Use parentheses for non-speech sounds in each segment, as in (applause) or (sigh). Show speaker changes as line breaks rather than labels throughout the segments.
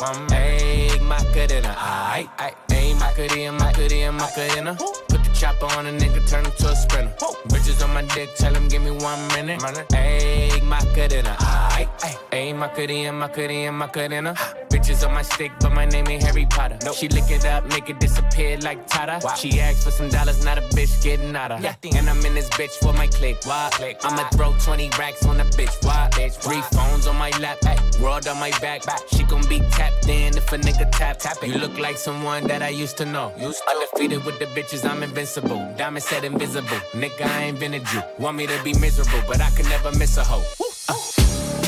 one. Hey, Macarena, aight, aight. Hey, Macarena, Macarena, Macarena. Put the chopper on a nigga, turn him to a sprinter. Bitches on my dick, tell him give me one minute. Hey, Macarena, aight, aight. Hey, Macarena, Macarena, Macarena. Bitches on my stick, but my name ain't Harry Potter. She lick it up, make it disappear like Tata. She asked for some dollars, not a bitch getting out of. And I'm in this bitch for my click. Why? click. I'ma throw 20 racks on a bitch. Why? bitch Three phones on my lap, world on my back. She gon' be tapped in if a nigga tap. tap it. You look like someone that I used to know. Undefeated with the bitches, I'm invincible. Diamond said invisible. Nigga, I ain't been a Jew. Want me to be miserable, but I can never miss a hoe.
Cuando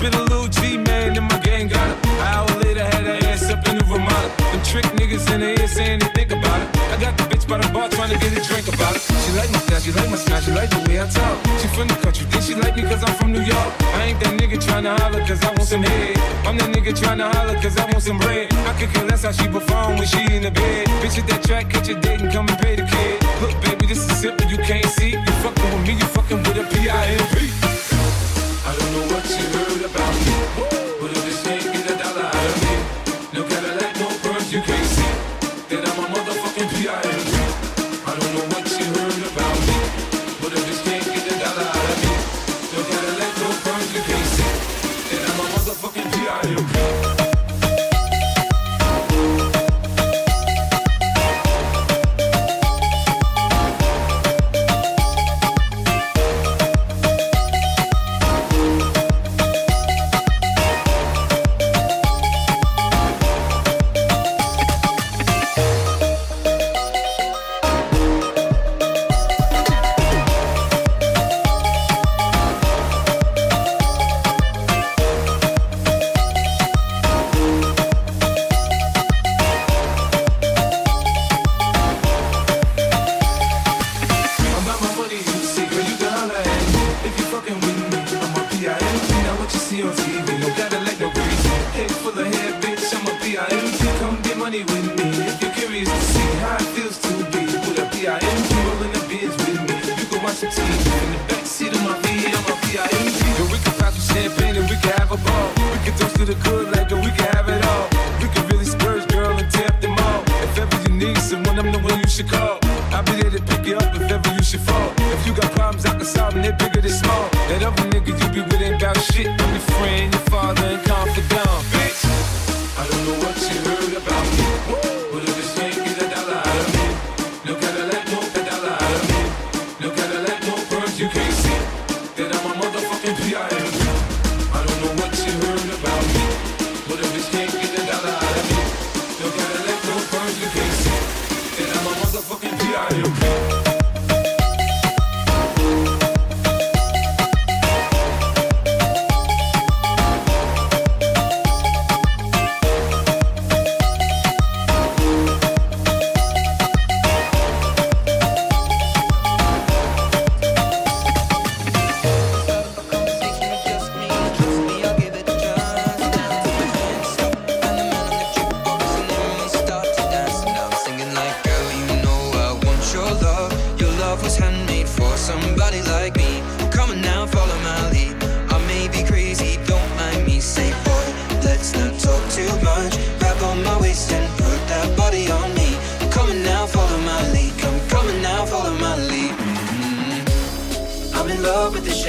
Spit a little G, man, and my gang got her. An hour later, had her ass up in the Ramada. Them trick niggas in the ear saying they think about it. I got the bitch by the bar trying to get a drink about it. She like my style, she like my smile, she like the way I talk. She from the country, think she like me cause I'm from New York. I ain't that nigga trying to holler cause I want some head. I'm that nigga trying to holler cause I want some bread. I could care less how she perform when she in the bed. Bitch at that track, catch a date and come and pay the kid. Look, baby, champagne and we can have a ball. We can toast to the good like, girl, we can have it all. We can really splurge, girl, and tap them all. If ever you need someone, I'm the one you should call.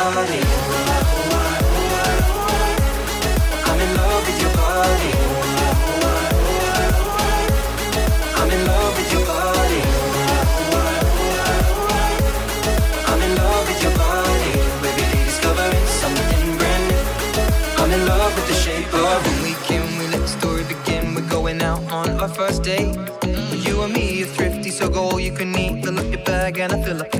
Body. I'm in love with your body. I'm in love with your body. I'm in love with your body. Day discovering something brand new. I'm in love with the shape of
When we can, we let the story begin. We're going out on our first date. You and me are thrifty, so go all you can eat. Fill up your bag and I fill up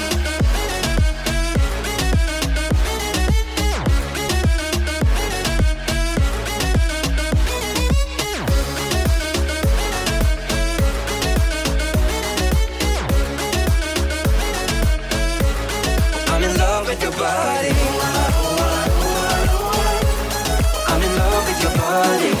your body. I'm in love with your body.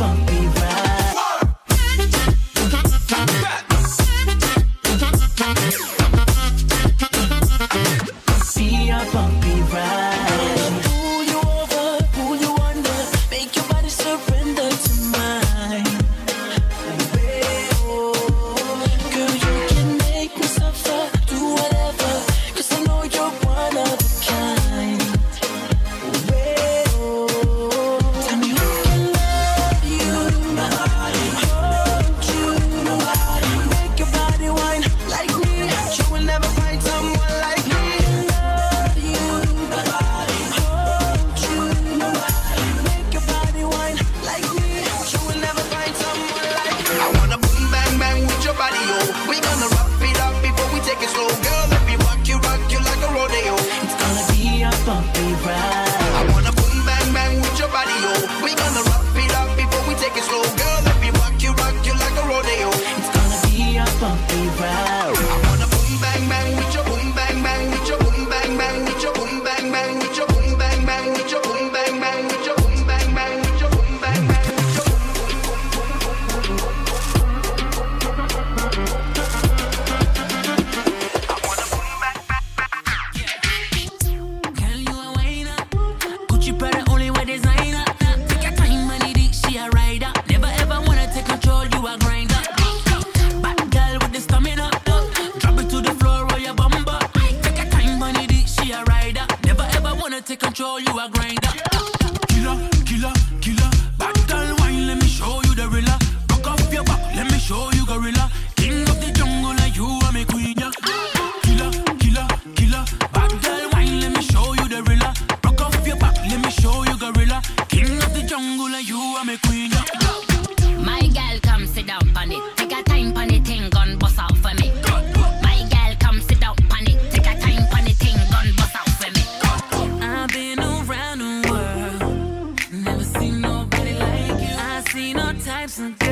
bump.
It's
not good.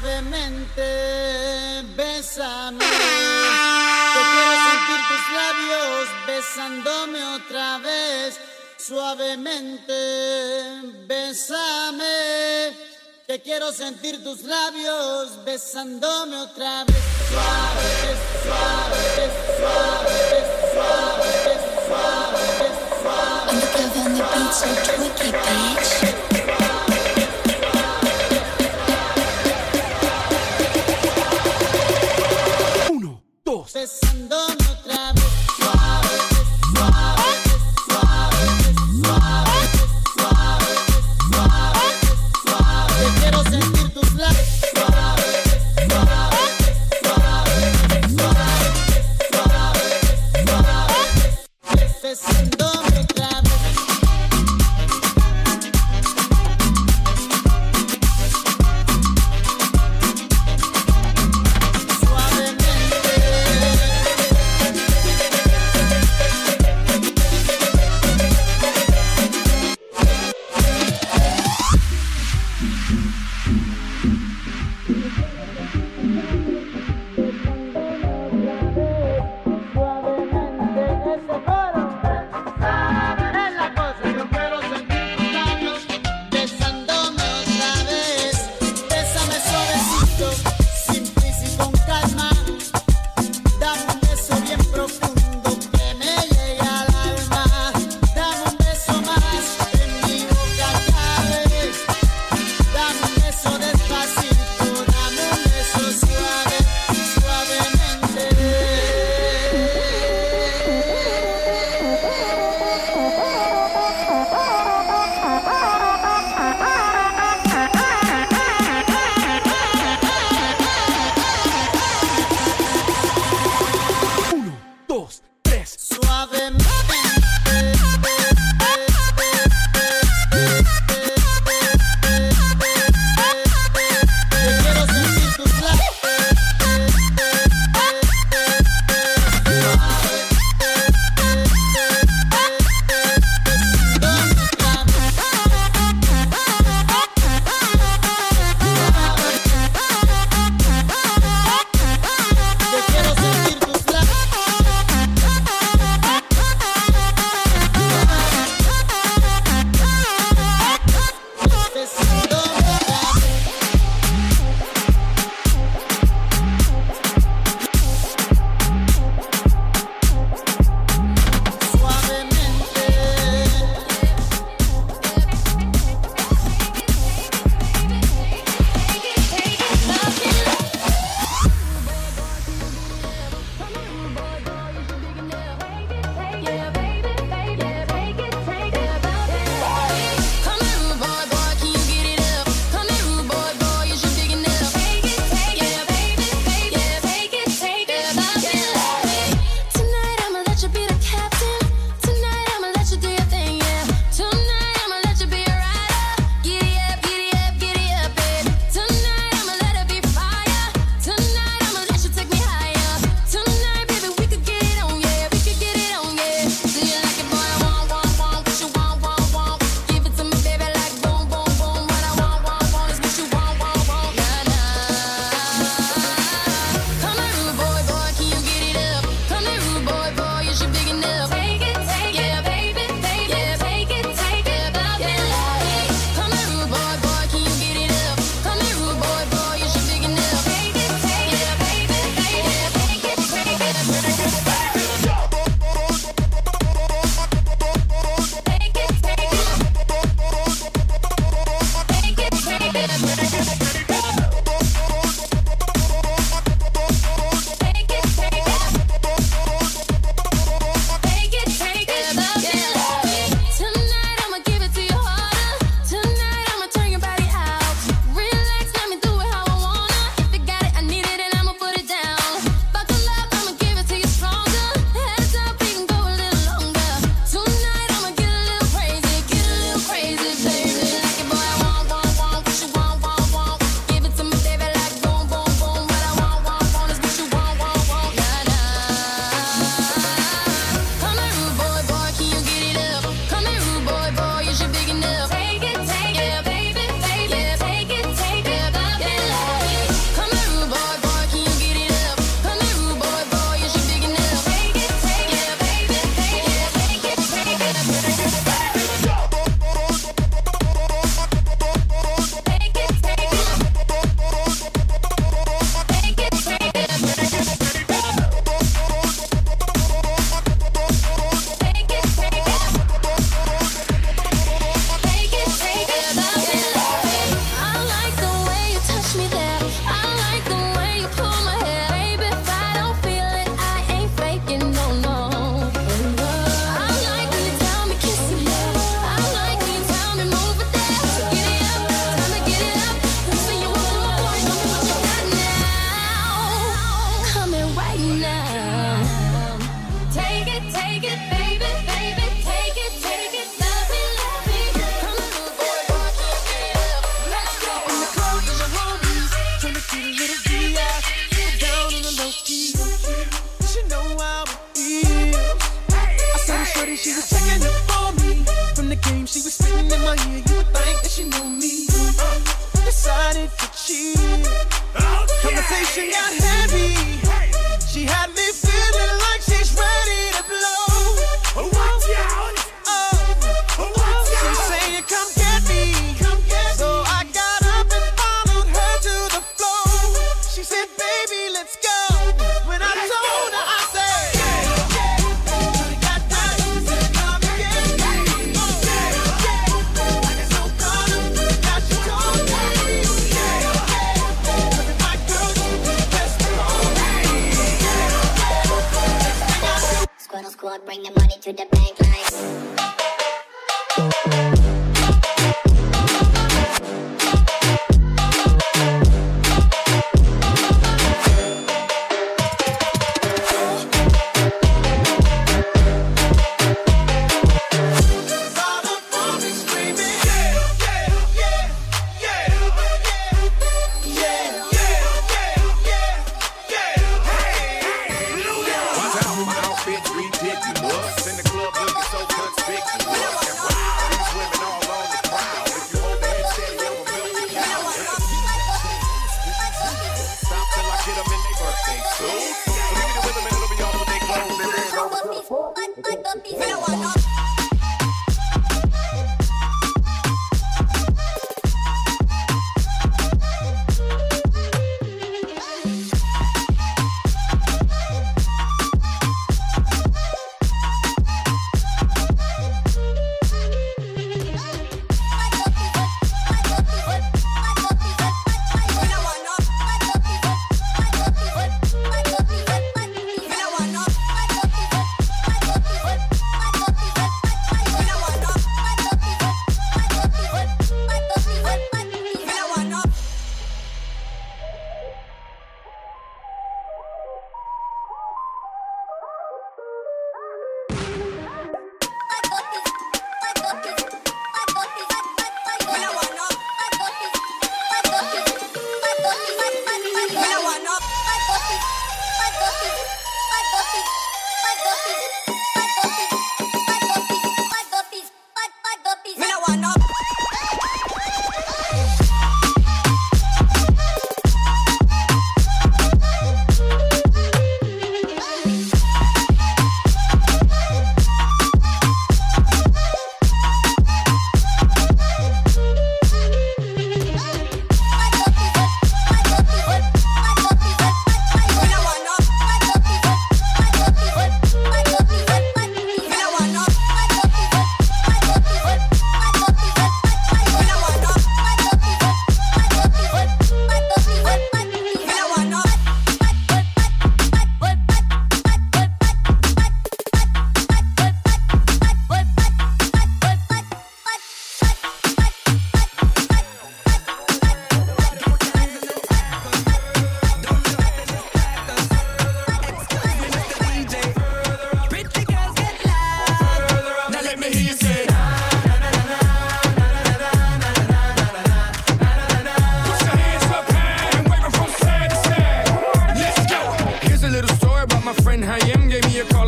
suavemente, bésame. Yo quiero sentir tus labios besándome otra vez. Suavemente, bésame.
Te quiero sentir tus labios besándome otra vez. Suave, suave, suave, suave, suave, suave.
I'm the girl on the beat, twinkie, bitch.
procesando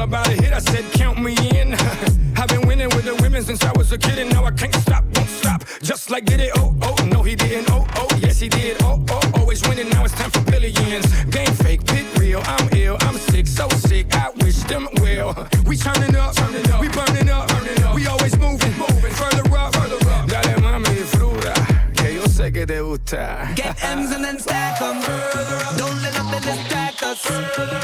all
about a hit. I said, count me in. (laughs) I've been winning with the women since I was a kid, and now I can't stop, won't stop. Just like did it, oh, oh, no, he didn't, oh, oh, yes, he did, oh, oh, always winning. Now it's time for billions. Game fake, pick real. I'm ill, I'm sick, so sick. I wish them well. We turning up, turning up. we burning up, burning up. we always moving, moving further up, further up. Dale, mami, fruta. Que yo sé que te gusta.
Get M's and then stack
em.
Don't let nothing distract us. Further